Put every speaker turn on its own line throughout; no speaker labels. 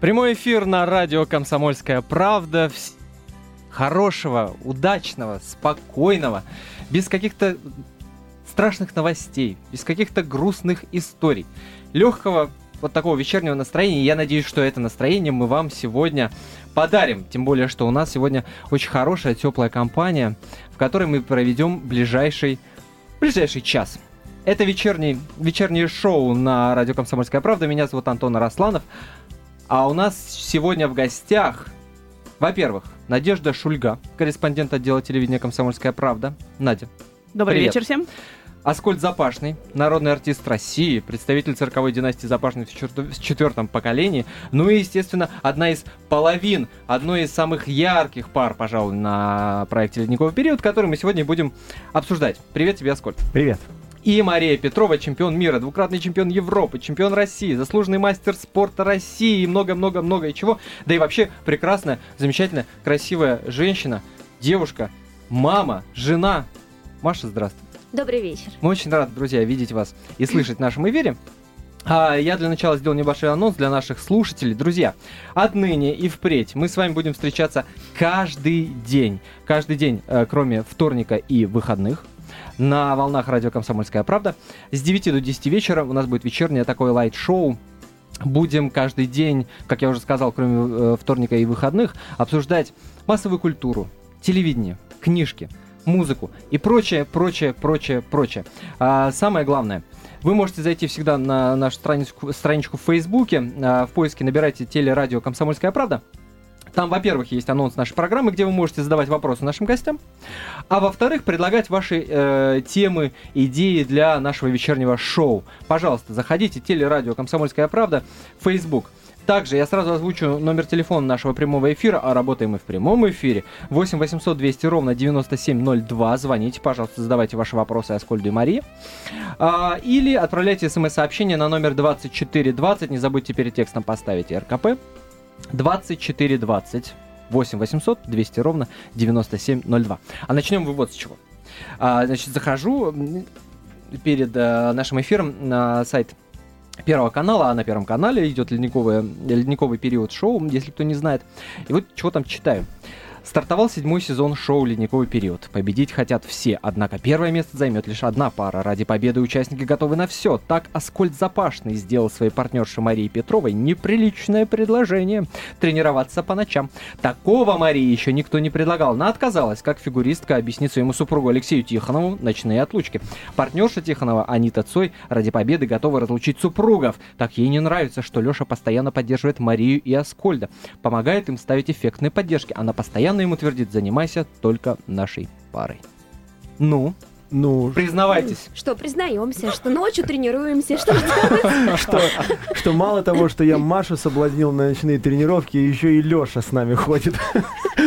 Прямой эфир на радио «Комсомольская правда». Хорошего, удачного, спокойного, без каких-то страшных новостей, без каких-то грустных историй. Легкого вот такого вечернего настроения. Я надеюсь, что это настроение мы вам сегодня подарим. Тем более, что у нас сегодня очень хорошая, теплая компания, в которой мы проведем ближайший, ближайший час. Это вечерний, вечернее шоу на радио «Комсомольская правда». Меня зовут Антон Арасланов. А у нас сегодня в гостях, во-первых, Надежда Шульга, корреспондент отдела телевидения «Комсомольская правда». Надя.
Добрый
привет.
вечер всем.
Аскольд Запашный, народный артист России, представитель цирковой династии Запашных в четвертом поколении. Ну и, естественно, одна из половин, одной из самых ярких пар, пожалуй, на проекте «Ледниковый период», который мы сегодня будем обсуждать. Привет тебе, Аскольд.
Привет
и Мария Петрова, чемпион мира, двукратный чемпион Европы, чемпион России, заслуженный мастер спорта России и много-много-много чего. Да и вообще прекрасная, замечательная, красивая женщина, девушка, мама, жена. Маша, здравствуй.
Добрый вечер.
Мы очень рады, друзья, видеть вас и слышать в нашем эфире. А я для начала сделал небольшой анонс для наших слушателей. Друзья, отныне и впредь мы с вами будем встречаться каждый день. Каждый день, э, кроме вторника и выходных на волнах радио «Комсомольская правда». С 9 до 10 вечера у нас будет вечернее такое лайт-шоу будем каждый день, как я уже сказал, кроме э, вторника и выходных, обсуждать массовую культуру, телевидение, книжки, музыку и прочее, прочее, прочее, прочее. А самое главное, вы можете зайти всегда на нашу страничку, страничку в Фейсбуке, а, в поиске набирайте телерадио «Комсомольская правда», там, во-первых, есть анонс нашей программы, где вы можете задавать вопросы нашим гостям, а во-вторых, предлагать ваши э, темы, идеи для нашего вечернего шоу. Пожалуйста, заходите, телерадио «Комсомольская правда», Facebook. Также я сразу озвучу номер телефона нашего прямого эфира, а работаем мы в прямом эфире. 8 800 200 ровно 9702. Звоните, пожалуйста, задавайте ваши вопросы Аскольду и Марии. А, или отправляйте смс-сообщение на номер 2420. Не забудьте перед текстом поставить РКП. 2420 8 800 200 ровно 9702. А начнем вы вот с чего. А, значит, захожу перед а, нашим эфиром на сайт Первого канала, а на Первом канале идет ледниковый, ледниковый период шоу, если кто не знает. И вот чего там читаю. Стартовал седьмой сезон шоу «Ледниковый период». Победить хотят все, однако первое место займет лишь одна пара. Ради победы участники готовы на все. Так Аскольд Запашный сделал своей партнерше Марии Петровой неприличное предложение – тренироваться по ночам. Такого Марии еще никто не предлагал. Она отказалась, как фигуристка объяснит своему супругу Алексею Тихонову ночные отлучки. Партнерша Тихонова Анита Цой ради победы готова разлучить супругов. Так ей не нравится, что Леша постоянно поддерживает Марию и Аскольда. Помогает им ставить эффектные поддержки. Она постоянно постоянно ему твердит, занимайся только нашей парой. Ну, ну, признавайтесь.
Что, признаемся, что ночью тренируемся, что
что, что мало того, что я Машу соблазнил на ночные тренировки, еще и Леша с нами ходит.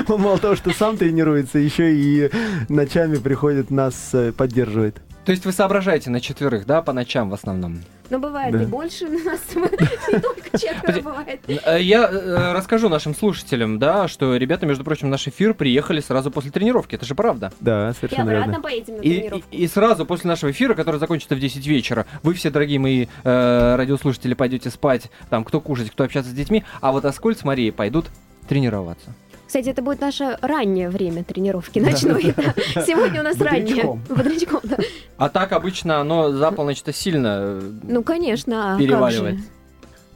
Он мало того, что сам тренируется, еще и ночами приходит нас э, поддерживает.
То есть вы соображаете на четверых, да, по ночам в основном?
Но бывает да. и больше нас, не только четверо бывает.
Э, я э, расскажу нашим слушателям, да, что ребята, между прочим, в наш эфир приехали сразу после тренировки, это же правда.
Да, совершенно
и обратно поедем на тренировку.
И, и, сразу после нашего эфира, который закончится в 10 вечера, вы все, дорогие мои э, радиослушатели, пойдете спать, там, кто кушать, кто общаться с детьми, а вот Аскольд с Марией пойдут тренироваться.
Кстати, это будет наше раннее время тренировки ночной. Сегодня у нас раннее. Бодрячком, да.
А так обычно оно за полночь-то сильно э,
Ну, конечно.
А переваливает.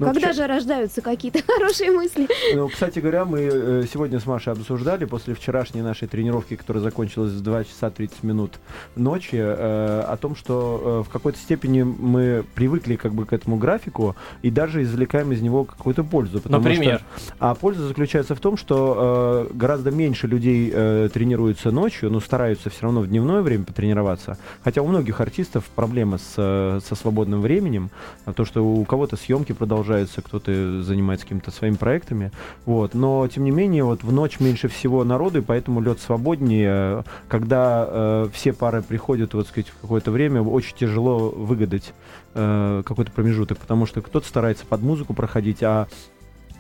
Ну, Когда вчера... же рождаются какие-то хорошие мысли?
Ну, кстати говоря, мы э, сегодня с Машей обсуждали после вчерашней нашей тренировки, которая закончилась в 2 часа 30 минут ночи, э, о том, что э, в какой-то степени мы привыкли как бы к этому графику и даже извлекаем из него какую-то пользу.
Например?
Что, а польза заключается в том, что э, гораздо меньше людей э, тренируются ночью, но стараются все равно в дневное время потренироваться. Хотя у многих артистов проблема с, э, со свободным временем, то, что у кого-то съемки продолжаются продолжается, кто-то занимается какими-то своими проектами. Вот. Но, тем не менее, вот в ночь меньше всего народу, и поэтому лед свободнее. Когда э, все пары приходят, вот сказать, в какое-то время, очень тяжело выгадать э, какой-то промежуток, потому что кто-то старается под музыку проходить, а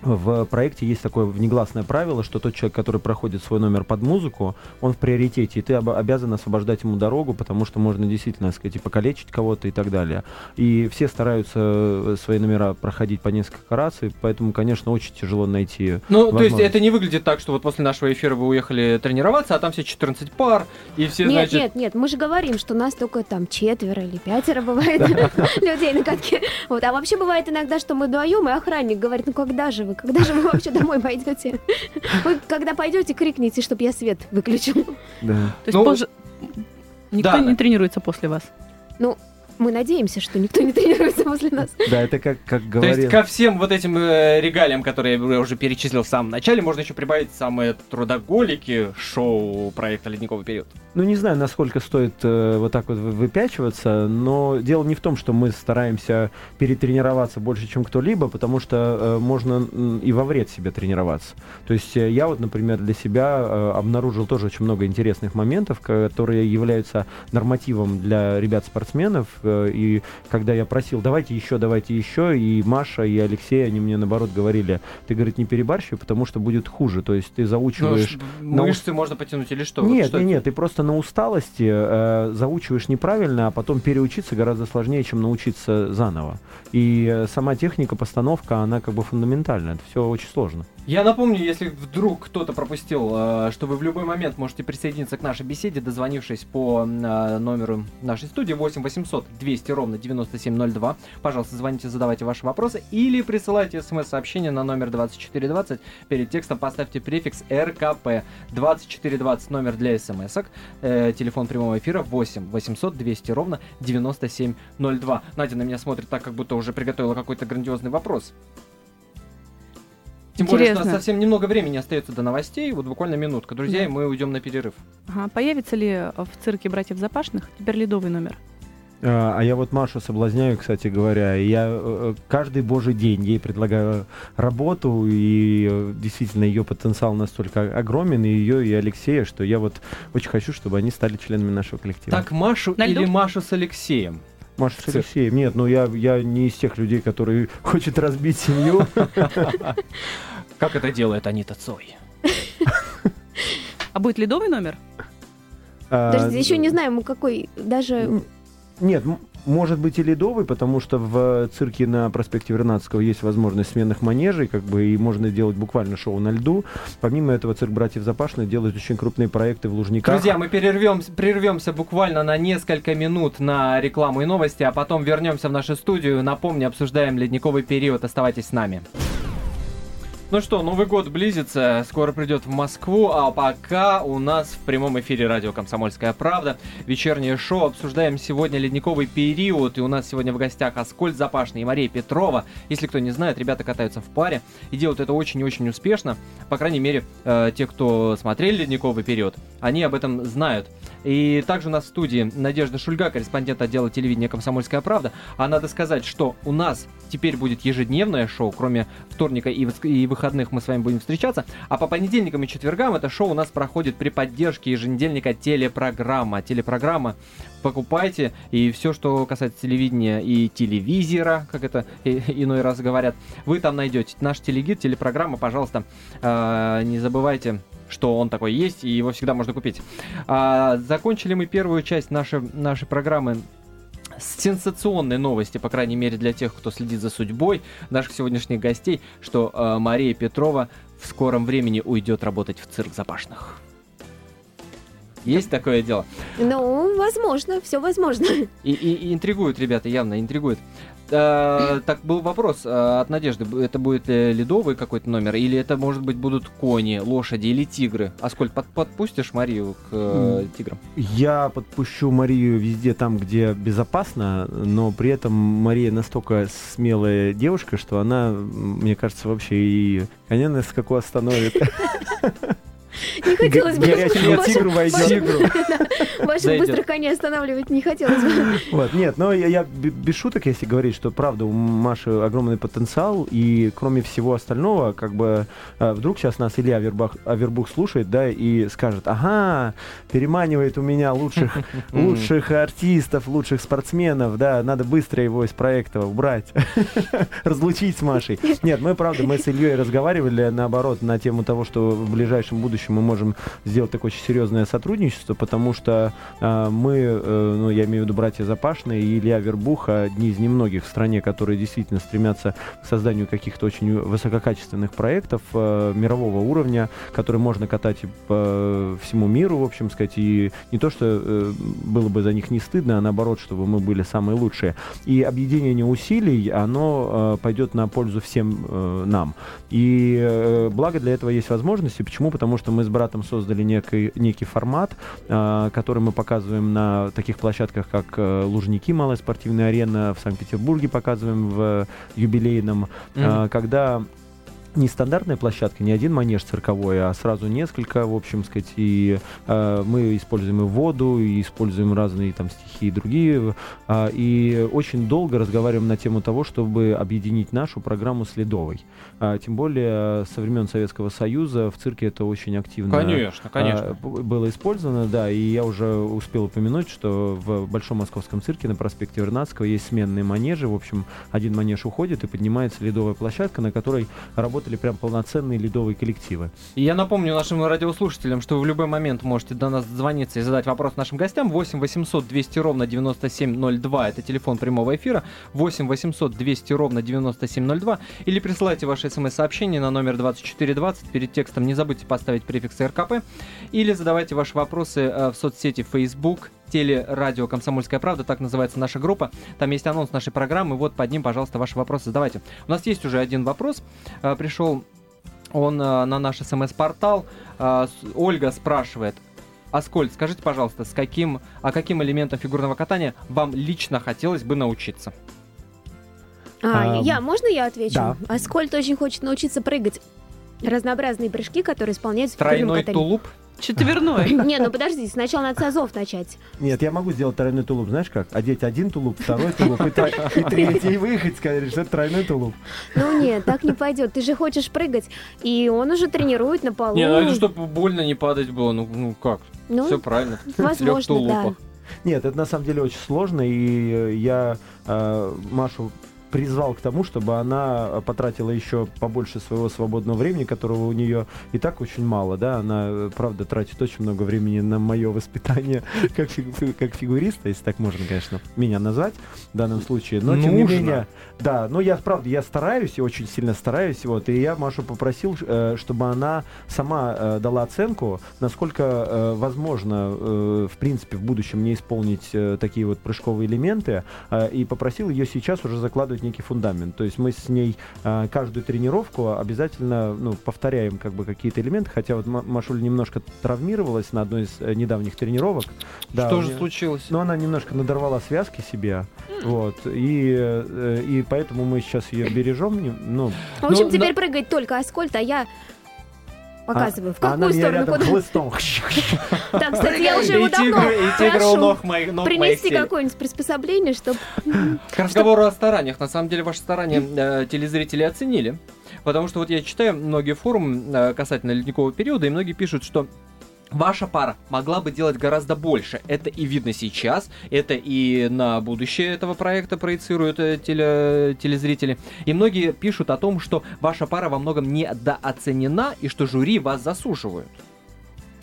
в проекте есть такое внегласное правило, что тот человек, который проходит свой номер под музыку, он в приоритете, и ты об- обязан освобождать ему дорогу, потому что можно действительно, так сказать, и покалечить кого-то и так далее. И все стараются э, свои номера проходить по несколько раз, и поэтому, конечно, очень тяжело найти
Ну, то есть это не выглядит так, что вот после нашего эфира вы уехали тренироваться, а там все 14 пар, и все,
Нет,
значит...
нет, нет, мы же говорим, что нас только там четверо или пятеро бывает людей на катке. Вот, а вообще бывает иногда, что мы вдвоем, и охранник говорит, ну когда же вы, когда же вы вообще домой пойдете? Вы когда пойдете, крикните, чтобы я свет выключил.
Да.
То есть
Ну,
позже... Никто
да.
не тренируется после вас.
Мы надеемся, что никто не тренируется после нас.
Да, это как, как
То
говорил...
есть ко всем вот этим э, регалиям, которые я уже перечислил в самом начале, можно еще прибавить самые трудоголики шоу проекта «Ледниковый период».
Ну, не знаю, насколько стоит э, вот так вот вы- выпячиваться, но дело не в том, что мы стараемся перетренироваться больше, чем кто-либо, потому что э, можно и во вред себе тренироваться. То есть э, я вот, например, для себя э, обнаружил тоже очень много интересных моментов, которые являются нормативом для ребят-спортсменов. Э, и когда я просил, давайте еще, давайте еще, и Маша, и Алексей, они мне наоборот говорили, ты, говорит, не перебарщивай, потому что будет хуже. То есть ты
Ну,
заучиваешь... на
мышцы можно потянуть или что?
Нет,
что
нет, нет, ты просто на усталости э, заучиваешь неправильно, а потом переучиться гораздо сложнее, чем научиться заново. И э, сама техника, постановка, она как бы фундаментальная. Это все очень сложно.
Я напомню, если вдруг кто-то пропустил, э, что вы в любой момент можете присоединиться к нашей беседе, дозвонившись по номеру нашей студии 8 800 200 ровно 9702. Пожалуйста, звоните, задавайте ваши вопросы или присылайте смс-сообщение на номер 2420. Перед текстом поставьте префикс РКП. 2420 номер для смс-ок. Э, телефон прямого эфира 8 800 200 ровно 9702. Надя на меня смотрит так, как будто уже приготовила какой-то грандиозный вопрос. Тем более, что у нас
Интересно.
совсем немного времени остается до новостей, вот буквально минутка. Друзья,
Да.
и мы уйдем на перерыв.
Ага. Появится ли в цирке братьев Запашных теперь ледовый номер?
А а я вот Машу соблазняю, кстати говоря. Я э, каждый божий день ей предлагаю работу, и э, действительно ее потенциал настолько огромен, и ее, и Алексея, что я вот очень хочу, чтобы они стали членами нашего коллектива.
Так, Машу
На
или Машу с Алексеем?
Маша с. Алексеем. Нет, ну я, я не из тех людей, которые хочет разбить семью.
Как это делает Анита Цой?
А будет ледовый номер?
А,
Подожди, еще не знаем, какой даже...
Нет, может быть и ледовый, потому что в цирке на проспекте Вернадского есть возможность сменных манежей, как бы, и можно сделать буквально шоу на льду. Помимо этого, цирк братьев Запашных делает очень крупные проекты в Лужниках.
Друзья, мы перервемся, прервемся буквально на несколько минут на рекламу и новости, а потом вернемся в нашу студию. Напомню, обсуждаем ледниковый период. Оставайтесь с нами. Ну что, Новый год близится, скоро придет в Москву, а пока у нас в прямом эфире радио «Комсомольская правда» вечернее шоу. Обсуждаем сегодня ледниковый период, и у нас сегодня в гостях Аскольд Запашный и Мария Петрова. Если кто не знает, ребята катаются в паре и делают это очень и очень успешно. По крайней мере, э, те, кто смотрели ледниковый период, они об этом знают. И также у нас в студии Надежда Шульга, корреспондент отдела телевидения «Комсомольская правда». А надо сказать, что у нас теперь будет ежедневное шоу, кроме вторника и, и выходных мы с вами будем встречаться. А по понедельникам и четвергам это шоу у нас проходит при поддержке еженедельника телепрограмма. Телепрограмма покупайте, и все, что касается телевидения и телевизора, как это иной раз говорят, вы там найдете. Наш телегид, телепрограмма, пожалуйста, э, не забывайте что он такой есть, и его всегда можно купить. А, закончили мы первую часть нашей, нашей программы с сенсационной новости, по крайней мере для тех, кто следит за судьбой наших сегодняшних гостей, что э, Мария Петрова в скором времени уйдет работать в цирк Запашных. Есть такое дело.
Ну, возможно, все возможно.
И, и- и интригуют, ребята, явно интригуют. Э, так, был вопрос э, от Надежды. Это будет ледовый какой-то номер? Или это, может быть, будут кони, лошади или тигры? Аскольд, под, подпустишь Марию к э, тиграм?
Я подпущу Марию везде там, где безопасно, но при этом Мария настолько смелая девушка, что она, мне кажется, вообще и коня на скаку остановит.
Не хотелось бы ваших-
тигру войдет.
ваших- быстрых коней останавливать не хотелось бы.
Вот, нет, но я, без шуток, если говорить, что правда у Маши огромный потенциал, и кроме всего остального, как бы э, вдруг сейчас нас Илья Авербух слушает, да, и скажет, ага, переманивает у меня лучших, лучших артистов, лучших спортсменов, да, надо быстро его из проекта убрать, разлучить с Машей. Нет, мы, правда, мы с Ильей разговаривали, наоборот, на тему того, что в ближайшем будущем мы можем сделать такое очень серьезное сотрудничество, потому что а, мы, э, ну, я имею в виду братья Запашные и Илья Вербуха, одни из немногих в стране, которые действительно стремятся к созданию каких-то очень высококачественных проектов э, мирового уровня, которые можно катать по всему миру, в общем сказать, и не то, что э, было бы за них не стыдно, а наоборот, чтобы мы были самые лучшие. И объединение усилий, оно э, пойдет на пользу всем э, нам. И э, благо для этого есть возможности. Почему? Потому что мы с братом создали некий, некий формат, э, который мы показываем на таких площадках, как э, Лужники, малая спортивная арена, в Санкт-Петербурге показываем в юбилейном,
Мгм.
э, когда не стандартная площадка, не один манеж цирковой, а сразу несколько, в общем сказать, и э, мы используем и воду, и используем разные там стихи и другие, а, и очень долго разговариваем на тему того, чтобы объединить нашу программу с Ледовой. А, тем более э, со времен Советского Союза в цирке это очень активно
Конечно, конечно.
а, б- было использовано, да, и я уже успел упомянуть, что в Большом Московском цирке на проспекте Вернадского есть сменные манежи, в общем, один манеж уходит и поднимается ледовая площадка, на которой работали прям полноценные ледовые коллективы.
И я напомню нашим радиослушателям, что вы в любой момент можете до нас дозвониться и задать вопрос нашим гостям. 8 800 200 ровно 9702 это телефон прямого эфира. 8 800 200 ровно 9702 или присылайте ваши смс-сообщения на номер 2420. Перед текстом не забудьте поставить префикс РКП. Или задавайте ваши вопросы э, в соцсети Facebook, телерадио «Комсомольская правда», так называется наша группа. Там есть анонс нашей программы. Вот под ним, пожалуйста, ваши вопросы задавайте. У нас есть уже один вопрос. Э, Пришел он э, на наш смс-портал. Э, Ольга спрашивает. Аскольд, скажите, пожалуйста, с каким, а каким элементом фигурного катания вам лично хотелось бы научиться?
А,
Ам,
я, можно я отвечу?
да.
Аскольд очень хочет научиться прыгать. Разнообразные прыжки, которые исполняются в фигурном
Тройной тулуп?
Четверной.
Не, ну подожди, сначала надо с азов начать.
Нет, я могу сделать тройной тулуп, знаешь как? Одеть один тулуп, второй тулуп и, тро- и третий, и выехать, сказать, что это тройной тулуп.
Ну нет, так не пойдет. Ты же хочешь прыгать, и он уже тренирует на полу.
Не, ну это чтобы больно не падать было. Ну, ну как?
Ну,
Все правильно.
возможно, да.
Нет, это на самом деле очень сложно, и я э, Машу призвал к тому, чтобы она э, потратила еще побольше своего свободного времени, которого у нее и так очень мало, да, она, э, правда, тратит очень много времени на мое воспитание как, фигу- как фигуриста, если так можно, конечно, меня назвать в данном случае, но тем не
Нужно.
менее, да, но я, правда, я стараюсь, очень сильно стараюсь, вот, и я Машу попросил, э, чтобы она сама дала оценку, насколько возможно, в принципе, в будущем мне исполнить такие вот прыжковые элементы, и попросил ее сейчас уже закладывать некий фундамент. То есть мы с ней э, каждую тренировку обязательно ну, повторяем как бы какие-то элементы, хотя вот Ма- Машуля немножко травмировалась на одной из э, недавних тренировок. Да,
Что же
неё-
случилось?
но она немножко надорвала связки себе, вот, и, э, и поэтому мы сейчас ее бережем, ну,
В общем,
Ну,
теперь прыгает только Аскольд, а я показываю. В
а она
какую
меня
сторону?
рядом
Куда?
хлыстом.
Так, кстати, я уже его давно прошу
ног моих, ног моих
принести какое-нибудь приспособление, чтобы...
К разговору о стараниях. На самом деле, ваши старания э, телезрители оценили. Потому что вот я читаю многие форумы э, касательно ледникового периода, и многие пишут, что Ваша пара могла бы делать гораздо больше. Это и видно сейчас, это и на будущее этого проекта проецируют э, теле- телезрители. И многие пишут о том, что ваша пара во многом недооценена и что жюри вас засушивают.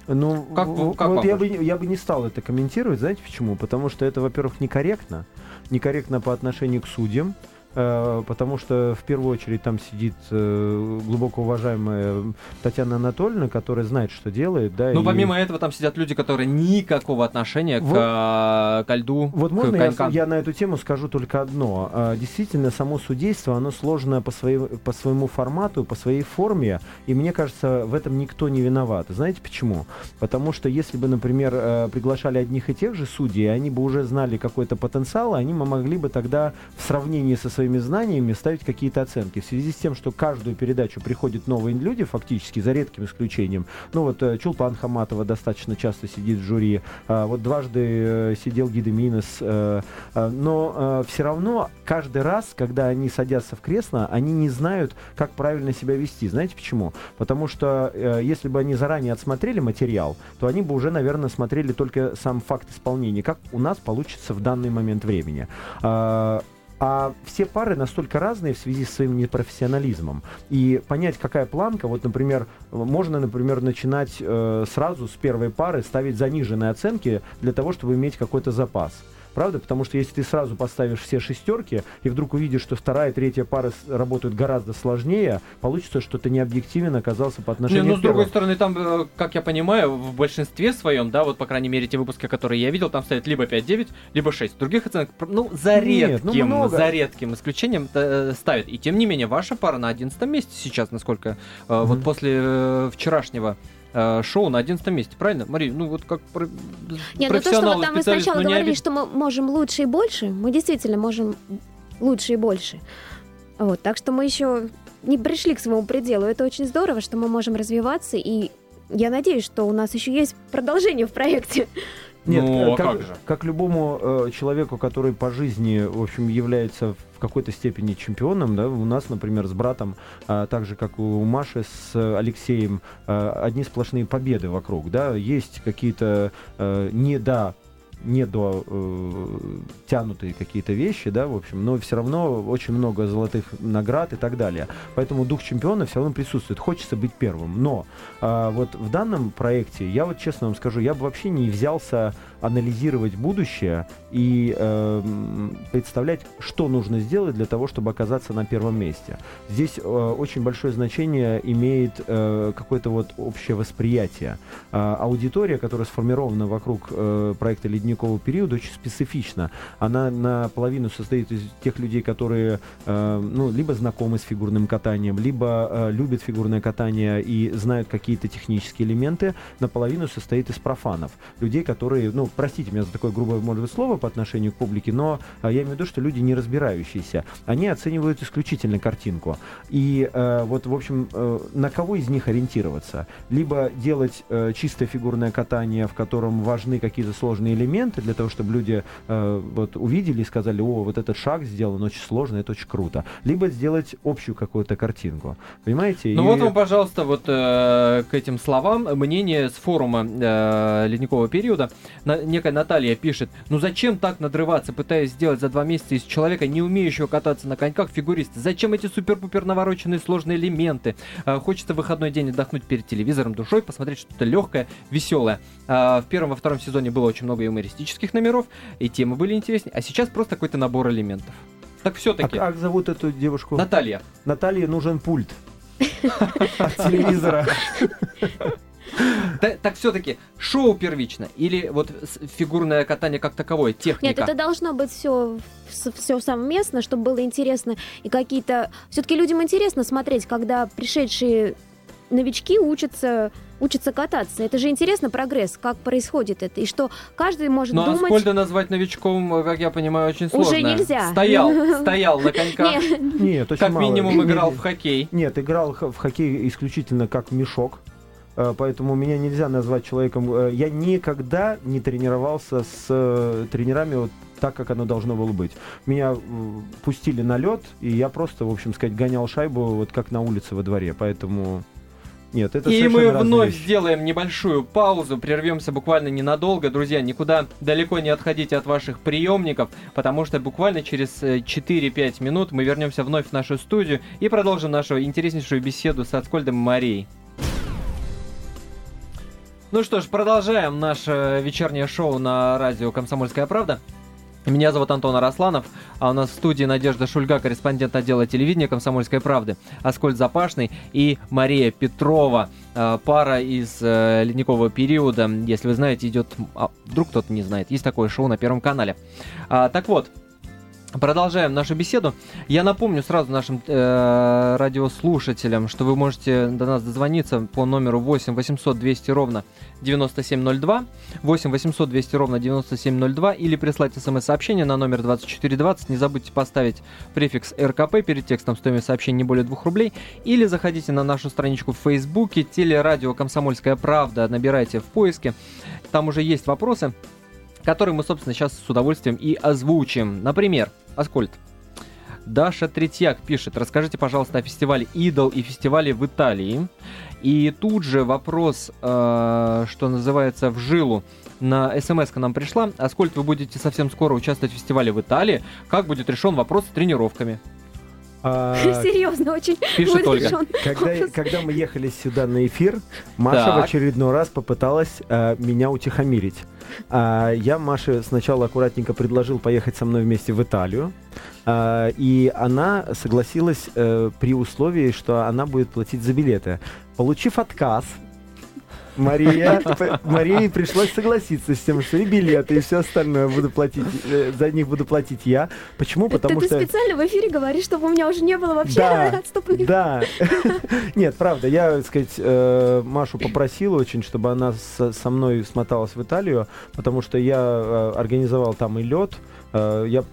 Ну,
Как вы- как
вот я бы, я бы не стал это комментировать, знаете почему? Потому что это, во-первых, некорректно. Некорректно по отношению к судьям, потому что в первую очередь там сидит э, глубоко уважаемая Татьяна Анатольевна, которая знает, что делает, да.
Ну,
и-
помимо этого, там сидят люди, которые никакого отношения
Вот-
к, э, ко льду,
Вот
к
можно я, я на эту тему скажу только одно. А, Действительно, само судейство, оно сложно по, своей, по своему формату, по своей форме, и мне кажется, в этом никто не виноват. Знаете почему? Потому что если бы, например, э, приглашали одних и тех же судей, они бы уже знали какой-то потенциал, они могли бы тогда в сравнении со своими знаниями ставить какие-то оценки. В связи с тем, что каждую передачу приходят новые люди, фактически, за редким исключением. Ну вот э, Чулпан Хаматова достаточно часто сидит в жюри, а, вот дважды э, сидел Гида Минес, э, но все равно каждый раз, когда они садятся в кресло, они не знают, как правильно себя вести. Знаете почему? Потому что если бы они заранее отсмотрели материал, то они бы уже, наверное, смотрели только сам факт исполнения, как у нас получится в данный момент времени. А, все пары настолько разные в связи с своим непрофессионализмом. И понять, какая планка, вот, например, можно, например, начинать э, сразу с первой пары ставить заниженные оценки для того, чтобы иметь какой-то запас. Правда? Потому что если ты сразу поставишь все шестерки и вдруг увидишь, что вторая и третья пара работают гораздо сложнее, получится, что ты не объективен оказался по
Не,
отношению
ну,
к
с другой стороны, там, э, как я понимаю, в большинстве своем, да, вот, по крайней мере, те выпуски, которые я видел, там стоят либо 5-9, либо 6. Других оценок, ну, за
Нет, ну,
редким,
много.
за редким исключением э, ставят. И тем не менее, ваша пара на 11 месте сейчас, насколько, э, вот
Мгм.
после э, вчерашнего э, шоу на 11 месте, правильно? Мария, ну вот как про-
Не, ну то, что вот
и
там мы
специалист,
сначала
ну,
говорили,
обид-
что мы можем лучше и больше, мы действительно можем лучше и больше. Вот, так что мы еще не пришли к своему пределу. Это очень здорово, что мы можем развиваться, и я надеюсь, что у нас еще есть продолжение в проекте.
Нет,
Ну,
э,
а
как,
как же?
как любому э, человеку, который по жизни, в общем, является в какой-то степени чемпионом, да, у нас, например, с братом, а, так же, как у Маши с э, Алексеем, э, одни сплошные победы вокруг, да, есть какие-то э, не до не до э, тянутые какие-то вещи, да, в общем, но все равно очень много золотых наград и так далее. Поэтому дух чемпиона все равно присутствует. Хочется быть первым. Но а, вот в данном проекте, я вот честно вам скажу, я бы вообще не взялся анализировать будущее и э, представлять, что нужно сделать для того, чтобы оказаться на первом месте. Здесь э, очень большое значение имеет э, какое-то вот общее восприятие. А, аудитория, которая сформирована вокруг э, проекта «Ледникового периода», очень специфична. Она наполовину состоит из тех людей, которые э, ну, либо знакомы с фигурным катанием, либо э, любят фигурное катание и знают какие-то технические элементы, наполовину состоит из профанов. Людей, которые, ну, простите меня за такое грубое, может быть, слово по отношению к публике, но э, я имею в виду, что люди не разбирающиеся. Они оценивают исключительно картинку. И э, вот, в общем, э, на кого из них ориентироваться? Либо делать э, чистое фигурное катание, в котором важны какие-то сложные элементы, для того, чтобы люди э, вот увидели и сказали, о, вот этот шаг сделан очень сложно, это очень круто. Либо сделать общую какую-то картинку. Понимаете?
Ну
И-
вот вам, пожалуйста, вот э, к этим словам мнение с форума э, ледникового периода. На- некая Наталья пишет, ну зачем так надрываться, пытаясь сделать за два месяца из человека, не умеющего кататься на коньках, фигуриста? Зачем эти супер-пупер навороченные сложные элементы? Э, хочется в выходной день отдохнуть перед телевизором душой, посмотреть что-то легкое, веселое. А, в первом, во втором сезоне было очень много юмористических номеров, и темы были интереснее, а сейчас просто какой-то набор элементов. Так
А
все-таки,
как зовут эту девушку?
Наталья,
Наталье нужен пульт. От телевизора.
Да- так все-таки шоу первично или вот фигурное катание как таковое, техника?
Нет, это должно быть все все совместно, чтобы было интересно. И какие-то... Все-таки людям интересно смотреть, когда пришедшие новички учатся учатся кататься. Это же интересно прогресс, как происходит это. И что каждый может
Ну, а
думать...
Аскольда назвать новичком, как я понимаю, очень
Уже
сложно.
нельзя.
Стоял, стоял на коньках.
Не,
Нет,
Как минимум играл в хоккей.
Нет, играл в хоккей исключительно как мешок. Э, Поэтому меня нельзя назвать человеком. э, Я никогда не тренировался с э, тренерами вот так, как оно должно было быть. Меня пустили на лед, и я просто, в общем сказать, гонял шайбу вот как на улице во дворе. Поэтому нет, это
И мы вновь
вещи.
сделаем небольшую паузу, прервемся буквально ненадолго. Друзья, никуда далеко не отходите от ваших приемников, потому что буквально через э, 4-5 минут мы вернемся вновь в нашу студию и продолжим нашу интереснейшую беседу с Ацкольдом и Марией. Ну что ж, продолжаем наше вечернее шоу на радио «Комсомольская правда». Меня зовут Антон Арасланов, а у нас в студии Надежда Шульга, корреспондент отдела телевидения «Комсомольской правды», Аскольд Запашный и Мария Петрова, э, пара из э, ледникового периода. Если вы знаете, идет... а, вдруг кто-то не знает, есть такое шоу на Первом канале. А, так вот, Продолжаем нашу беседу. Я напомню сразу нашим э, радиослушателям, что вы можете до нас дозвониться по номеру 8 800 200 ровно 9702, 8 800 200 ровно 9702 или прислать смс-сообщение на номер 2420. Не забудьте поставить префикс РКП перед текстом стоимость сообщения не более 2 рублей. Или заходите на нашу страничку в Фейсбуке, телерадио «Комсомольская правда», набирайте в поиске. Там уже есть вопросы который мы, собственно, сейчас с удовольствием и озвучим. Например, Аскольд. Даша Третьяк пишет, расскажите, пожалуйста, о фестивале «Идол» и фестивале в Италии. И тут же вопрос, э, что называется, в жилу на смс нам пришла. Аскольд, вы будете совсем скоро участвовать в фестивале в Италии. Как будет решен вопрос с тренировками?
А,
Серьезно, очень
Пишет Ольга.
Когда, когда мы ехали сюда на эфир, Маша
Так.
в очередной раз попыталась э, меня утихомирить. А, я Маше сначала аккуратненько предложил поехать со мной вместе в Италию. А, и она согласилась э, при условии, что она будет платить за билеты. Получив отказ, Мария, п- Марии пришлось согласиться с тем, что и билеты, и все остальное буду платить, э, за них буду платить я. Почему? Потому
ты
что...
специально в эфире говоришь, чтобы у меня уже не было вообще
Да,
отступных.
Да. Нет, правда, я, так сказать, э, Машу попросил очень, чтобы она со, мной смоталась в Италию, потому что я э, организовал там и лед. Я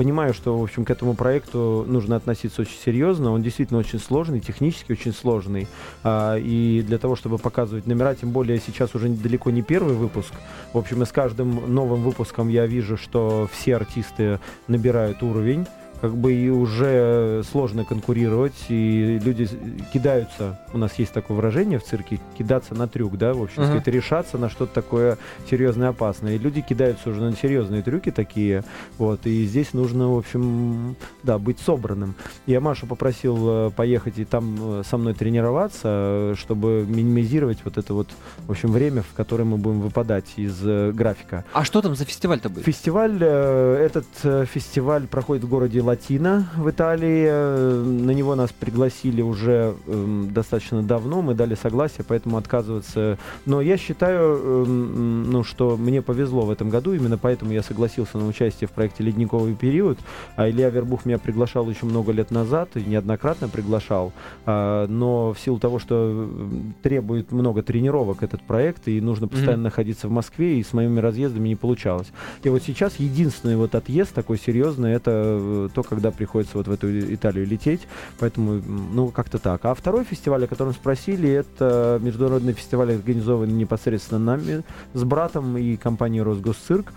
понимаю, что, в общем, к этому проекту нужно относиться очень серьезно. Он действительно очень сложный, технически очень сложный. А, И для того, чтобы показывать номера, тем более сейчас уже далеко не первый выпуск. В общем, и с каждым новым выпуском я вижу, что все артисты набирают уровень как бы и уже сложно конкурировать, и люди кидаются, у нас есть такое выражение в цирке, кидаться на трюк, да, в общем,
Мгм.
сказать, решаться на что-то такое серьезное, опасное. И люди кидаются уже на серьезные трюки такие, вот, и здесь нужно, в общем, да, быть собранным. Я Машу попросил э, поехать и там э, со мной тренироваться, чтобы минимизировать вот это вот, в общем, время, в которое мы будем выпадать из э, графика.
А что там за фестиваль-то будет?
Фестиваль, этот фестиваль проходит в городе Латино в Италии. Э, На него нас пригласили уже эм, достаточно давно, мы дали согласие, поэтому отказываться. Но я считаю, эм, ну, что мне повезло в этом году, именно поэтому я согласился на участие в проекте «Ледниковый период». А Илья Вербух меня приглашал еще много лет назад, и неоднократно приглашал. А, Но в силу того, что м, требует много тренировок этот проект, и нужно постоянно находиться в Москве, и с моими разъездами не получалось. И вот сейчас единственный вот отъезд такой серьезный, это э, то, когда приходится вот в эту Италию лететь. Поэтому, ну, как-то так. А второй фестиваль, о котором спросили, это международный фестиваль, организованный непосредственно нами с братом и компанией «Росгосцирк».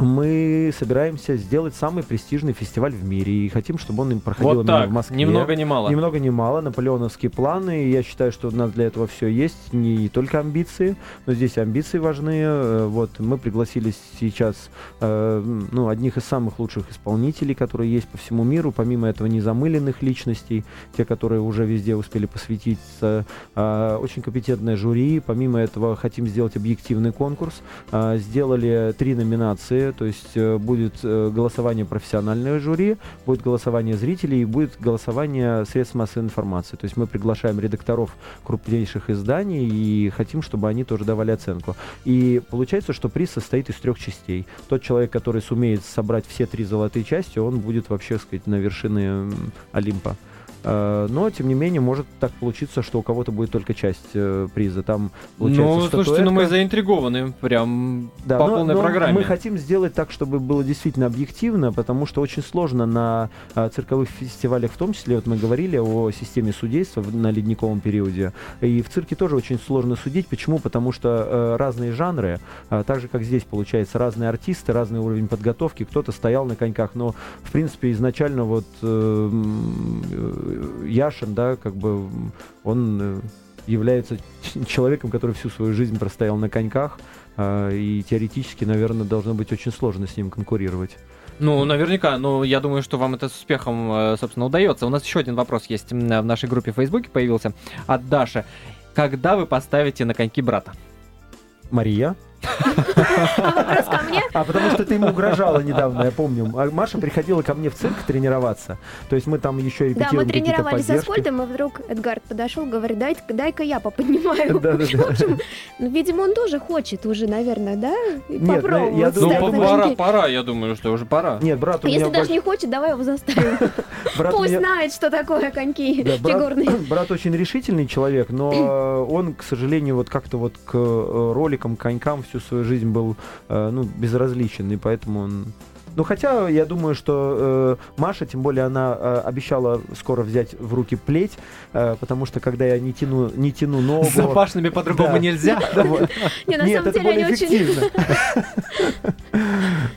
Мы собираемся сделать самый престижный фестиваль в мире и хотим, чтобы он им проходил
Вот так,
в Москве.
ни много ни мало.
Ни много ни мало, наполеоновские планы. Я считаю, что у нас для этого все есть. Не только амбиции, но здесь амбиции важны. Э, Вот мы пригласили сейчас э, ну, одних из самых лучших исполнителей, которые есть по всему миру. Помимо этого незамыленных личностей, те, которые уже везде успели посвятиться. Э, Очень компетентное жюри. Помимо этого хотим сделать объективный конкурс. Э, Сделали три номинации. То есть э, будет э, голосование профессионального жюри, будет голосование зрителей и будет голосование средств массовой информации. То есть мы приглашаем редакторов крупнейших изданий и хотим, чтобы они тоже давали оценку. И получается, что приз состоит из трех частей. Тот человек, который сумеет собрать все три золотые части, он будет вообще, так сказать, на вершине Олимпа. Э, Но, тем не менее, может так получиться, что у кого-то будет только часть э, приза. Там получается
Ну, слушайте, ну мы
статуэтка.
заинтригованы прям
Да,
по
но-
полной
но
программе.
Мы хотим сделать так, чтобы было действительно объективно, потому что очень сложно на а, цирковых фестивалях, в том числе, вот мы говорили о системе судейства на ледниковом периоде, и в цирке тоже очень сложно судить. Почему? Потому что э, разные жанры, так же как здесь получается, разные артисты, разный уровень подготовки. Кто-то стоял на коньках, но в принципе изначально вот э, э, Яшин, да, как бы он э, является человеком, который всю свою жизнь простоял на коньках, а, и теоретически, наверное, должно быть очень сложно с ним конкурировать.
Ну, наверняка, но я думаю, что вам это с успехом, э, собственно, удается. У нас еще один вопрос есть в нашей группе в Фейсбуке появился от Даши. Когда вы поставите на коньки брата?
Мария,
А вопрос ко мне?
А потому что ты ему угрожала недавно, я помню. А Маша приходила ко мне в цирк тренироваться. То есть мы там еще
Да,
репетировали
мы тренировались со
поддержки.
Скольдом, и вдруг Эдгард подошел, говорит, дай, дай-ка я поподнимаю.
Да-да-да.
В общем, ну, видимо, он тоже хочет уже, наверное, да?
Нет, ну,
Попробовать
я
Ну,
думаю,
на
пора, пора, я думаю, что уже пора.
Нет, брат у меня...
Если даже
больш-
не хочет, давай его заставим.
брат
Пусть
меня-
знает, что такое коньки
Да, брат,
фигурные.
брат очень решительный человек, но э, он, к сожалению, вот как-то вот к э, роликам, конькам всю свою жизнь был э, ну, безразличен, и поэтому он... Ну, хотя, я думаю, что э, Маша, тем более, она э, обещала скоро взять в руки плеть, э, потому что, когда я не тяну, не тяну ногу...
С запашными по-другому
Да.
нельзя.
Не, на
Нет,
самом
это
деле они
более
очень...
эффективно.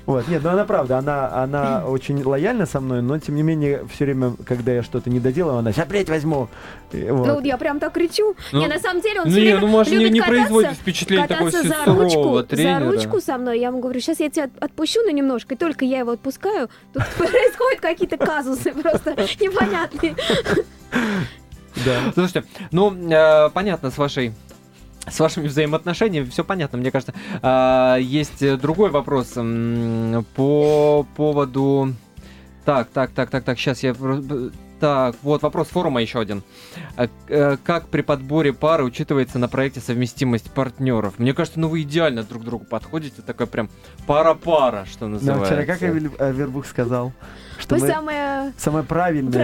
Вот, нет, ну она правда, она, она очень лояльна со мной, но тем не менее, все время, когда я что-то не доделаю, она сейчас плеть возьму. Вот.
Ну, я прям так кричу.
Ну,
Не, на самом деле он
Ну,
все
не,
время
ну, не,
любит
не
кататься,
производит впечатление такого
кататься за ручку, за
тренера.
ручку со мной. Я ему говорю, сейчас я тебя отпущу на немножко, и только я его отпускаю, тут происходят какие-то казусы просто непонятные.
Да.
Слушайте, ну, э, понятно с вашей с вашими взаимоотношениями все понятно, мне кажется. А, есть э, другой вопрос по поводу... Так, так, так, так, так, сейчас я... Так, вот вопрос форума еще один. А, э, Как при подборе пары учитывается на проекте совместимость партнеров? Мне кажется, ну вы идеально друг к другу подходите, такая прям пара-пара, что
Ну,
называется.
вчера как Авель- Авербух сказал, что
Вы
мы
самая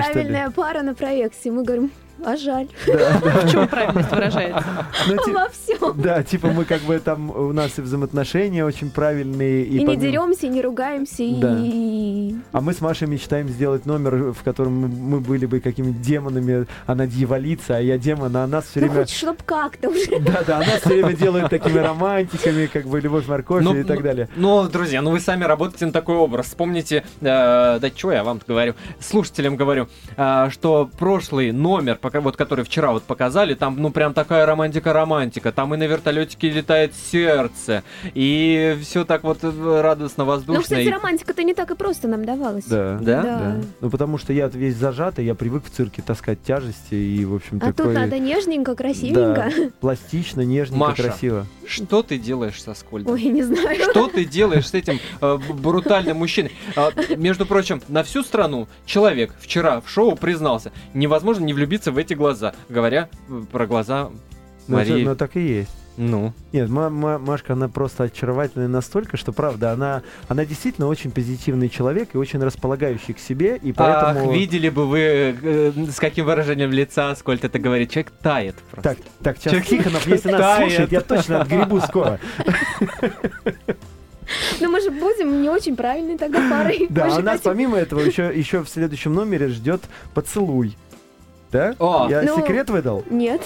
что ли.
правильная пара на проекте. Мы говорим, а жаль,
В чем правильность выражается?
Ну, ти-
во всем.
Да, типа мы как бы там, у нас и взаимоотношения очень правильные.
И не
помимо-
деремся, и не ругаемся,
Да.
и...
А мы с Машей мечтаем сделать номер, в котором мы, были бы какими-то демонами, она дьяволица, а я демон, а нас все
Ну,
время...
хоть чтоб как-то уже.
Да, да, она все время делает такими романтиками, как бы любовь морковь
Ну,
и так
ну,
далее.
Ну, друзья, ну вы сами работаете на такой образ. Вспомните, э, да что я вам говорю, слушателям говорю, э, что прошлый номер, пока, вот который вчера вот показали, там, ну, прям такая романтика-романтика. Там и на вертолетике летает сердце, и все так вот э, радостно, воздушно.
Ну, кстати,
и-
романтика-то не так и просто нам давалась.
Да.
Да?
Да.
Ну, потому что я весь зажатый, я привык в цирке таскать тяжести и, в общем,
А тут
такой...
надо нежненько, красивенько.
Да, пластично, нежненько,
Маша.
красиво.
Что ты делаешь со Скольдом?
Ой, не знаю.
Что ты делаешь с этим э, брутальным мужчиной? А, между прочим, на всю страну человек вчера в шоу признался, невозможно не влюбиться в эти глаза, говоря э, про глаза
Но, это-
Марии.
но так и есть.
Ну,
Нет, Ма- Ма- Машка, она просто очаровательная настолько, что, правда, она, она действительно очень позитивный человек и очень располагающий к себе, и поэтому...
Ах, видели бы вы, э, с каким выражением лица Скольд это говорит. Человек тает просто.
Так, так, сейчас
Человек
Тихонов, если нас слушает, я точно отгребу скоро.
Ну, мы же будем не очень правильной тогда парой.
Да,
же
а нас помимо этого еще, еще в следующем номере ждет поцелуй. Да?
О.
Я
Ну,
секрет выдал?
Нет.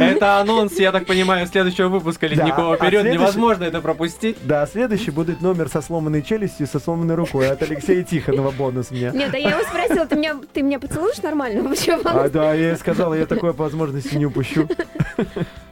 Это анонс, я так понимаю, следующего выпуска Ледникового
а
периода. Невозможно это пропустить.
Да, следующий будет номер со сломанной челюстью и со сломанной рукой от Алексея Тихонова бонус мне.
Нет, а я его спросила, ты меня, ты меня поцелуешь нормально? Вообще,
А, да, я ей сказал, я такой возможности не упущу.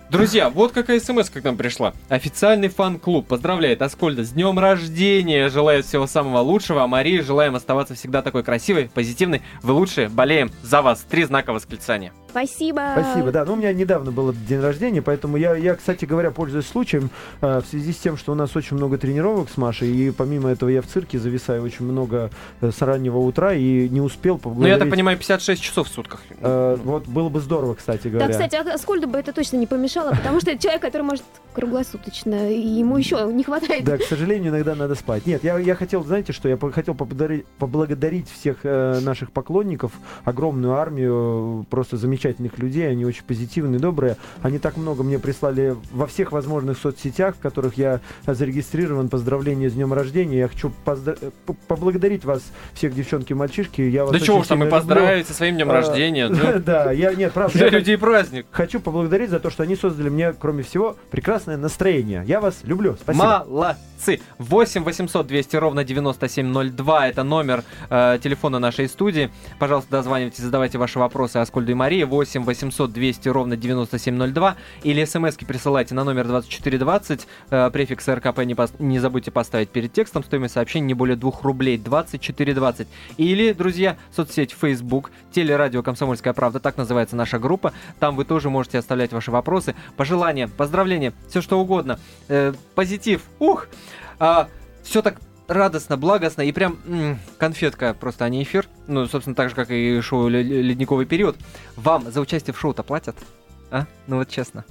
Друзья, вот какая смс к нам пришла. Официальный фан-клуб поздравляет Аскольда с днем рождения, желает всего самого лучшего, а Марии желаем оставаться всегда такой красивой, позитивной. Вы лучшие, болеем за вас. Три знака восклицания.
Спасибо.
Спасибо, да. Ну, у меня недавно был день рождения, поэтому я, я кстати говоря, пользуясь случаем, э, в связи с тем, что у нас очень много тренировок с Машей, и помимо этого я в цирке зависаю очень много э, с раннего утра и не успел
Ну, я так понимаю, 56 часов в сутках.
Э, вот было бы здорово, кстати
Да,
говоря.
кстати, а Скольду бы это точно не помешало, потому что это человек, который может круглосуточно, и ему еще не хватает.
Да, к сожалению, иногда надо спать. Нет, я, я хотел, знаете что, я хотел поблагодарить, поблагодарить всех э, наших поклонников, огромную армию, просто замечательных людей, они очень позитивные, добрые. Они так много мне прислали во всех возможных соцсетях, в которых я зарегистрирован. Поздравления с днем рождения. Я хочу поздра- э, поблагодарить вас, всех девчонки и мальчишки. Я вас
Да чего уж там и поздравить со своим днем
А,
рождения. да.
Я, нет, правда.
Для людей праздник.
Хочу поблагодарить за то, что они создали мне, кроме всего, прекрасное прекрасное настроение. Я вас люблю. Спасибо.
Молодцы! 8 800 200 ровно 9702 это номер э, телефона нашей студии. Пожалуйста, дозванивайтесь, задавайте ваши вопросы Аскольду и Марии. 8 800 200 ровно 9702 или смски присылайте на номер 2420. Э, префикс РКП не, пос- не забудьте поставить перед текстом. Стоимость сообщения не более 2 рублей. 2420. Или, друзья, соцсеть Facebook, телерадио «Комсомольская правда», так называется наша группа. Там вы тоже можете оставлять ваши вопросы, пожелания, поздравления, все что угодно. Э, позитив. Ух! А, все так радостно, благостно и прям м, конфетка просто, а не эфир. Ну, собственно, так же, как и шоу «Ле- Ле- «Ледниковый период». Вам за участие в шоу-то платят? А? Ну вот честно.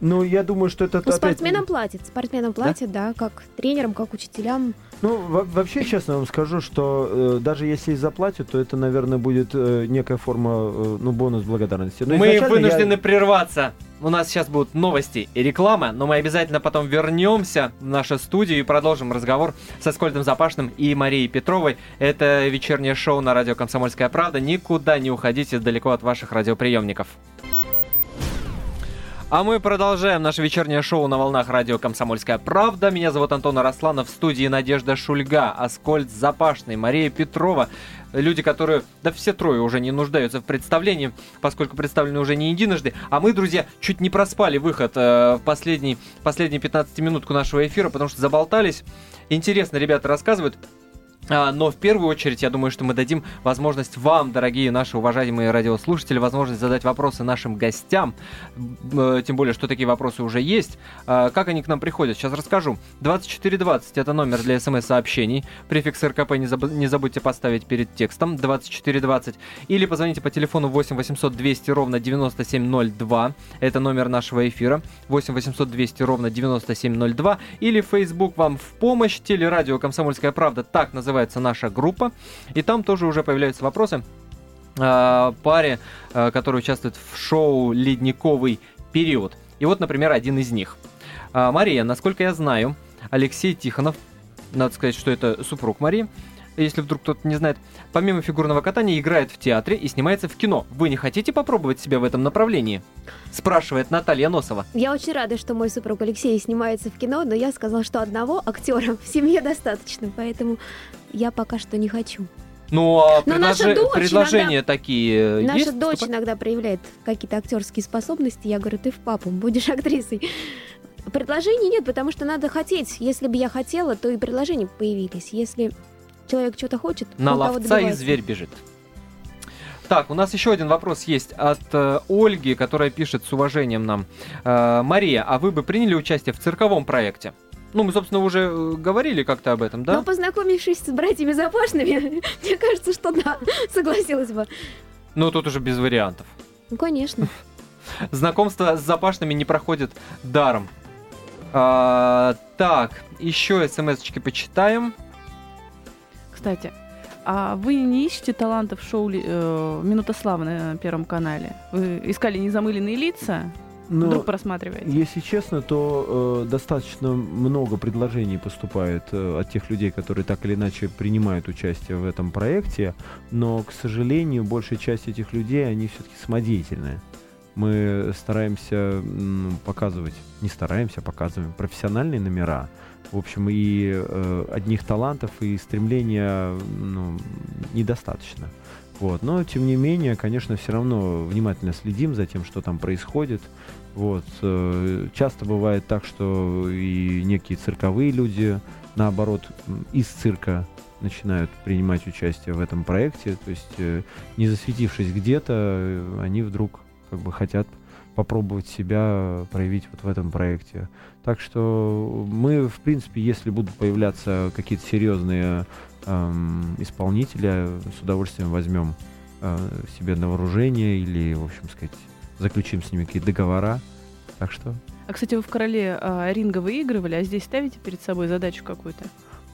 Ну, я думаю, что это
Ну,
опять-
спортсменам платят, спортсменам платят, да, как тренерам, как учителям.
Ну, во- вообще, честно вам скажу, что э, даже если и заплатят, то это, наверное, будет э, некая форма, э, ну, бонус благодарности. Но
мы
изначально я-
вынуждены прерваться. У нас сейчас будут новости и реклама, но мы обязательно потом вернемся в нашу студию и продолжим разговор со Скольдом Запашным и Марией Петровой. Это вечернее шоу на радио «Комсомольская правда». Никуда не уходите далеко от ваших радиоприемников. А мы продолжаем наше вечернее шоу на волнах радио «Комсомольская правда». Меня зовут Антон Арасланов, в студии Надежда Шульга, Аскольд Запашный, Мария Петрова. Люди, которые, да все трое уже не нуждаются в представлении, поскольку представлены уже не единожды. А мы, друзья, чуть не проспали выход э, в последний, последние 15 минутку нашего эфира, потому что заболтались. Интересно, ребята рассказывают. А, Но в первую очередь, я думаю, что мы дадим возможность вам, дорогие наши уважаемые радиослушатели, возможность задать вопросы нашим гостям. Э, Тем более, что такие вопросы уже есть. А, Как они к нам приходят? Сейчас расскажу. 2420 это номер для смс-сообщений. Префикс РКП не, заб- не забудьте поставить перед текстом 2420. Или позвоните по телефону 8 800 200 ровно 9702. Это номер нашего эфира. 8 800 200 ровно 9702. Или Facebook вам в помощь. Телерадио «Комсомольская правда» так называется наша группа. И там тоже уже появляются вопросы э, паре, э, которая участвует в шоу «Ледниковый период». И вот, например, один из них. А, Мария, насколько я знаю, Алексей Тихонов, надо сказать, что это супруг Марии, если вдруг кто-то не знает, помимо фигурного катания играет в театре и снимается в кино. Вы не хотите попробовать себя в этом направлении? Спрашивает Наталья Носова.
Я очень рада, что мой супруг Алексей снимается в кино, но я сказала, что одного актера в семье достаточно, поэтому я пока что не хочу.
Ну, а
дочь
предложения такие
Наша
есть?
дочь иногда проявляет какие-то актерские способности. Я говорю, ты в папу, будешь актрисой. Предложений нет, потому что надо хотеть. Если бы я хотела, то и предложения появились. Если человек что-то хочет,
На ловца и зверь бежит. Так, у нас еще один вопрос есть от э, Ольги, которая пишет с уважением нам. Э, Мария, а вы бы приняли участие в цирковом проекте? Ну, мы, собственно, уже э, говорили как-то об этом, да?
Но познакомившись с братьями Запашными, мне кажется, что да, согласилась бы.
Ну, тут уже без вариантов.
Ну, конечно.
Знакомство с запашными не проходит даром. А, так, еще смс-очки почитаем.
Кстати, а вы не ищете талантов шоу э, «Минута славы» на Первом канале? Вы искали незамыленные лица?
Но,
Вдруг просматриваете?
если честно, то э, достаточно много предложений поступает э, от тех людей, которые так или иначе принимают участие в этом проекте, но, к сожалению, большая часть этих людей, они все-таки самодеятельные. Мы стараемся показывать, не стараемся, показываем профессиональные номера. В общем, и э, одних талантов и стремления ну, недостаточно. Вот. Но, тем не менее, конечно, все равно внимательно следим за тем, что там происходит. Вот. э, Часто бывает так, что и некие цирковые люди, наоборот, из цирка начинают принимать участие в этом проекте. То есть, э, не засветившись где-то, э, они вдруг как бы хотят попробовать себя проявить вот в этом проекте. Так что мы, в принципе, если будут появляться какие-то серьезные эм, исполнители, с удовольствием возьмем э, себе на вооружение или, в общем сказать, заключим с ними какие-то договора. Так что
А, кстати, вы в «Короле» а, ринга выигрывали, а здесь ставите перед собой задачу какую-то?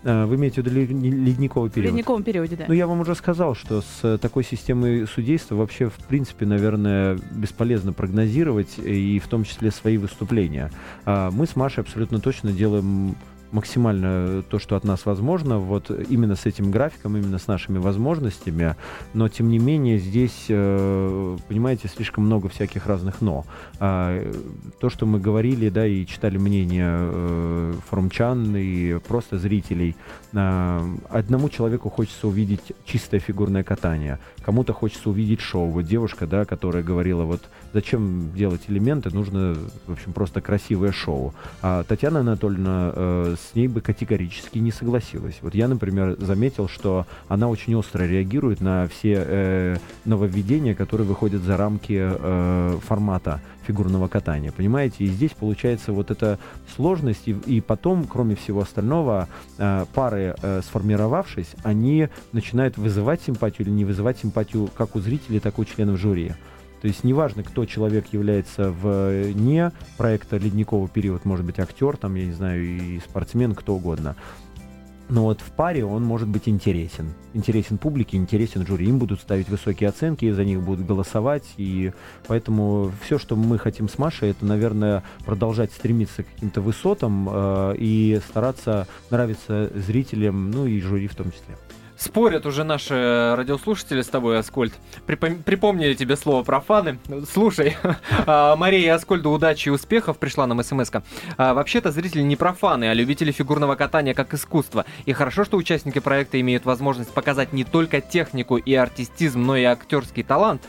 Э, вы имеете в виду лед- ледниковый
В
период?
ледниковом периоде, да.
Ну, я вам уже сказал, что с э, такой системой судейства вообще, в принципе, наверное, бесполезно прогнозировать, и в том числе свои выступления. А Мы с Машей абсолютно точно делаем максимально то, что от нас возможно, вот именно с этим графиком, именно с нашими возможностями, но тем не менее здесь, э, понимаете, слишком много всяких разных «но». А, то, что мы говорили, да, и читали мнение э, форумчан и просто зрителей, а, одному человеку хочется увидеть чистое фигурное катание, кому-то хочется увидеть шоу. Вот девушка, да, которая говорила, вот зачем делать элементы, нужно, в общем, просто красивое шоу. А Татьяна Анатольевна э, с ней бы категорически не согласилась. Вот я, например, заметил, что она очень остро реагирует на все э, нововведения, которые выходят за рамки э, формата фигурного катания, понимаете? И здесь получается вот эта сложность, и, и потом, кроме всего остального, э, пары, э, сформировавшись, они начинают вызывать симпатию или не вызывать симпатию как у зрителей, так и у членов жюри. То есть неважно, кто человек является вне проекта «Ледниковый период», может быть, актер, там, я не знаю, и спортсмен, кто угодно. Но вот в паре он может быть интересен. Интересен публике, интересен жюри. Им будут ставить высокие оценки, за них будут голосовать. И поэтому все, что мы хотим с Машей, это, наверное, продолжать стремиться к каким-то высотам э, и стараться нравиться зрителям, ну и жюри в том числе.
Спорят уже наши радиослушатели с тобой, Аскольд. Припом- припомнили тебе слово профаны. Слушай, а, Мария Аскольду удачи и успехов пришла нам смс -ка. А, Вообще-то зрители не профаны, а любители фигурного катания как искусство. И хорошо, что участники проекта имеют возможность показать не только технику и артистизм, но и актерский талант.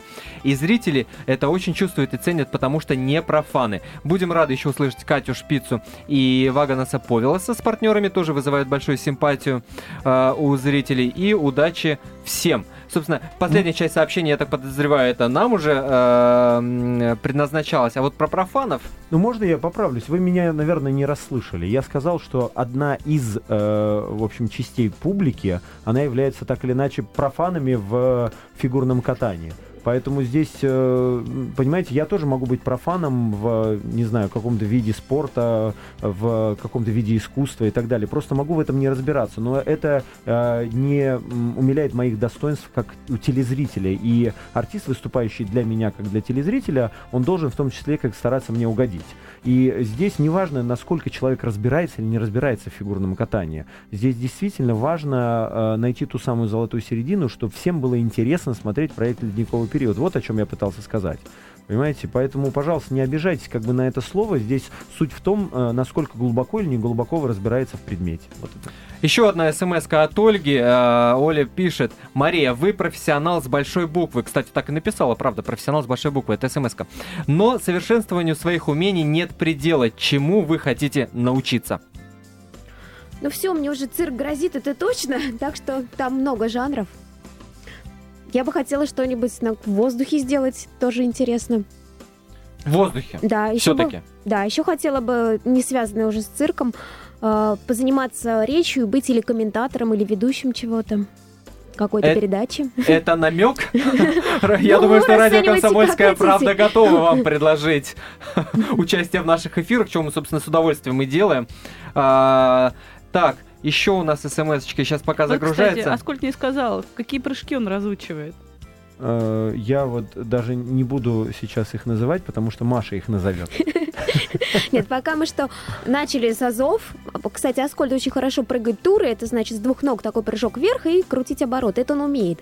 И зрители это очень чувствуют и ценят, потому что не профаны. Будем рады еще услышать Катю Шпицу и Ваганаса Повелоса с партнерами, тоже вызывают большую симпатию э, у зрителей. И удачи всем. Собственно, последняя часть сообщения, я так подозреваю, это нам уже э, предназначалась. А вот про профанов
Ну, можно я поправлюсь? Вы меня, наверное, не расслышали. Я сказал, что одна из, э, в общем, частей публики, она является так или иначе профанами в фигурном катании. Поэтому здесь, э, понимаете, я тоже могу быть профаном в, не знаю, каком-то виде спорта, в каком-то виде искусства и так далее. Просто могу в этом не разбираться. Но это э, не умиляет моих достоинств как у телезрителя. И артист, выступающий для меня как для телезрителя, он должен в том числе как стараться мне угодить. И здесь неважно, насколько человек разбирается или не разбирается в фигурном катании. Здесь действительно важно э, найти ту самую золотую середину, чтобы всем было интересно смотреть проект «Ледниковый период». Вот о чем я пытался сказать. Понимаете? Поэтому, пожалуйста, не обижайтесь как бы на это слово. Здесь суть в том, э, насколько глубоко или не глубоко вы разбирается в предмете. Вот это.
Еще одна смс от Ольги. Э, Оля пишет. Мария, вы профессионал с большой буквы. Кстати, так и написала, правда, профессионал с большой буквы. Это смс -ка. Но совершенствованию своих умений нет предела. Чему вы хотите научиться?
Ну все, мне уже цирк грозит, это точно. Так что там много жанров. Я бы хотела что-нибудь на воздухе сделать, тоже интересно.
В воздухе.
Да, еще бы,
Все-таки.
да, еще хотела бы, не связанная уже с цирком, э, позаниматься речью, быть или комментатором, или ведущим чего-то. Какой-то
Э,
передачи.
Это намек? Я
Ну,
думаю, что радио «Комсомольская правда» готова вам предложить участие в наших эфирах, что мы, собственно, с удовольствием и делаем. А, Так, еще у нас смс-очка сейчас пока
Вот, кстати,
загружается.
Аскольд не сказал, какие прыжки он разучивает.
Э, Я вот даже не буду сейчас их называть, потому что Маша их назовет.
Нет, пока мы что, начали с азов. Кстати, Аскольд очень хорошо прыгает туры. Это значит с двух ног такой прыжок вверх и крутить оборот. Это он умеет.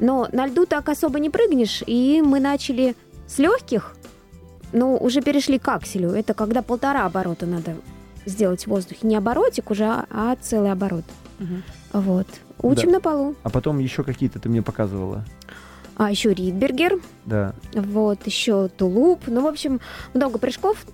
Но на льду так особо не прыгнешь. И мы начали с легких, но уже перешли к акселю. Это когда полтора оборота надо сделать в воздухе. Не оборотик уже, а, а целый оборот.
Мгм.
Вот. Учим
Да.
на полу.
А потом еще какие-то ты мне показывала.
А еще Ридбергер.
Да.
Вот, еще тулуп. Ну, в общем, много прыжков.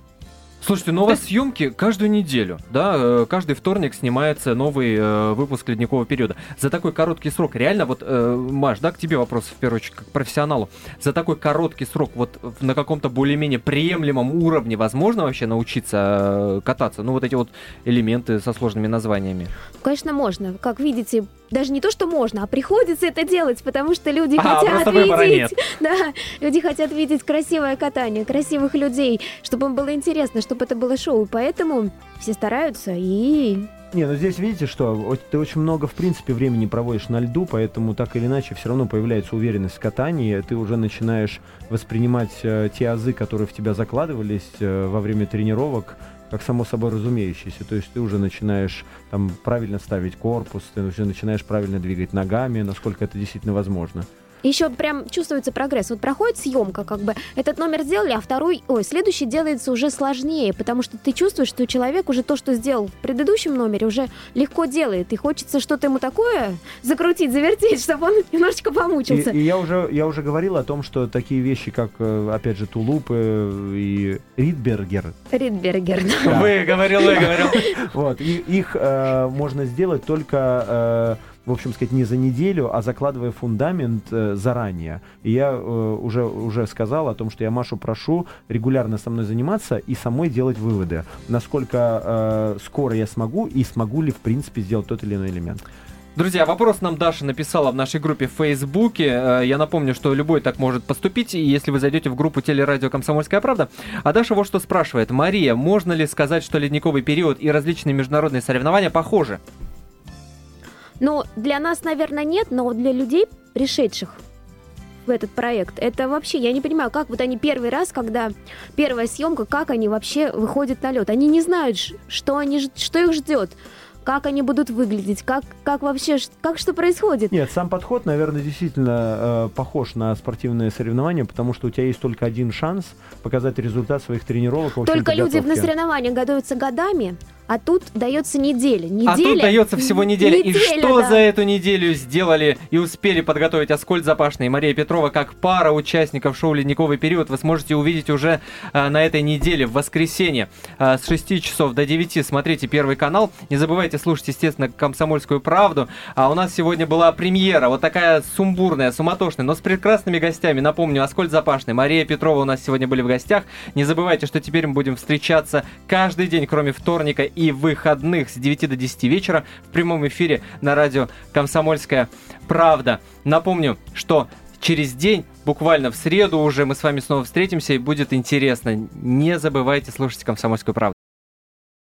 Слушайте, ну у вас съемки каждую неделю, да? э, Каждый вторник снимается новый э, выпуск «Ледникового периода». За такой короткий срок, реально, вот, э, Маш, да, к тебе вопрос, в первую очередь, как профессионалу. За такой короткий срок, вот на каком-то более-менее приемлемом уровне возможно вообще научиться э, кататься? Ну, вот эти вот элементы со сложными названиями.
Конечно, можно. Как видите, даже не то, что можно, а приходится это делать, потому что люди
А,
хотят видеть. Да, люди хотят видеть красивое катание, красивых людей, чтобы им было интересно, чтобы это было шоу. Поэтому все стараются и
Не, ну здесь видите, что ты очень много, в принципе, времени проводишь на льду, поэтому так или иначе все равно появляется уверенность в катании, ты уже начинаешь воспринимать э, те азы, которые в тебя закладывались э, во время тренировок, как само собой разумеющееся. То есть ты уже начинаешь там правильно ставить корпус, ты уже начинаешь правильно двигать ногами, насколько это действительно возможно
еще прям чувствуется прогресс. Вот проходит съемка, как бы этот номер сделали, а второй, ой, следующий делается уже сложнее, потому что ты чувствуешь, что человек уже то, что сделал в предыдущем номере, уже легко делает, и хочется что-то ему такое закрутить, завертеть, чтобы он немножечко помучился.
И, и я уже я уже говорил о том, что такие вещи, как э, опять же тулупы и Ридбергер.
Ридбергер.
Да. Вы говорил, вы говорил.
Вот их э, можно сделать только э, в общем сказать, не за неделю, а закладывая фундамент э, заранее. И я э, уже, уже сказал о том, что я Машу прошу регулярно со мной заниматься и самой делать выводы, насколько э, скоро я смогу и смогу ли, в принципе, сделать тот или иной элемент.
Друзья, вопрос нам Даша написала в нашей группе в Фейсбуке. Э, я напомню, что любой так может поступить, если вы зайдете в группу телерадио «Комсомольская правда». А Даша вот что спрашивает. Мария, можно ли сказать, что ледниковый период и различные международные соревнования похожи?
Ну, для нас, наверное, нет, но для людей, пришедших в этот проект. Это вообще, я не понимаю, как вот они первый раз, когда первая съемка, как они вообще выходят на лед. Они не знают, что, они, что их ждет как они будут выглядеть, как, как вообще, как что происходит.
Нет, сам подход, наверное, действительно э, похож на спортивное соревнование, потому что у тебя есть только один шанс показать результат своих тренировок.
Только люди на соревнования готовятся годами, а тут дается неделя. неделя а
тут дается всего неделя. неделя и что да. за эту неделю сделали и успели подготовить Аскольд Запашный и Мария Петрова как пара участников шоу «Ледниковый период» вы сможете увидеть уже а, на этой неделе, в воскресенье, а, с 6 часов до 9. Смотрите Первый канал. Не забывайте слушать, естественно, «Комсомольскую правду». А у нас сегодня была премьера, вот такая сумбурная, суматошная, но с прекрасными гостями. Напомню, Аскольд Запашный, Мария Петрова у нас сегодня были в гостях. Не забывайте, что теперь мы будем встречаться каждый день, кроме вторника и выходных с 9 до 10 вечера в прямом эфире на радио «Комсомольская правда». Напомню, что через день, буквально в среду уже мы с вами снова встретимся и будет интересно. Не забывайте слушать «Комсомольскую правду».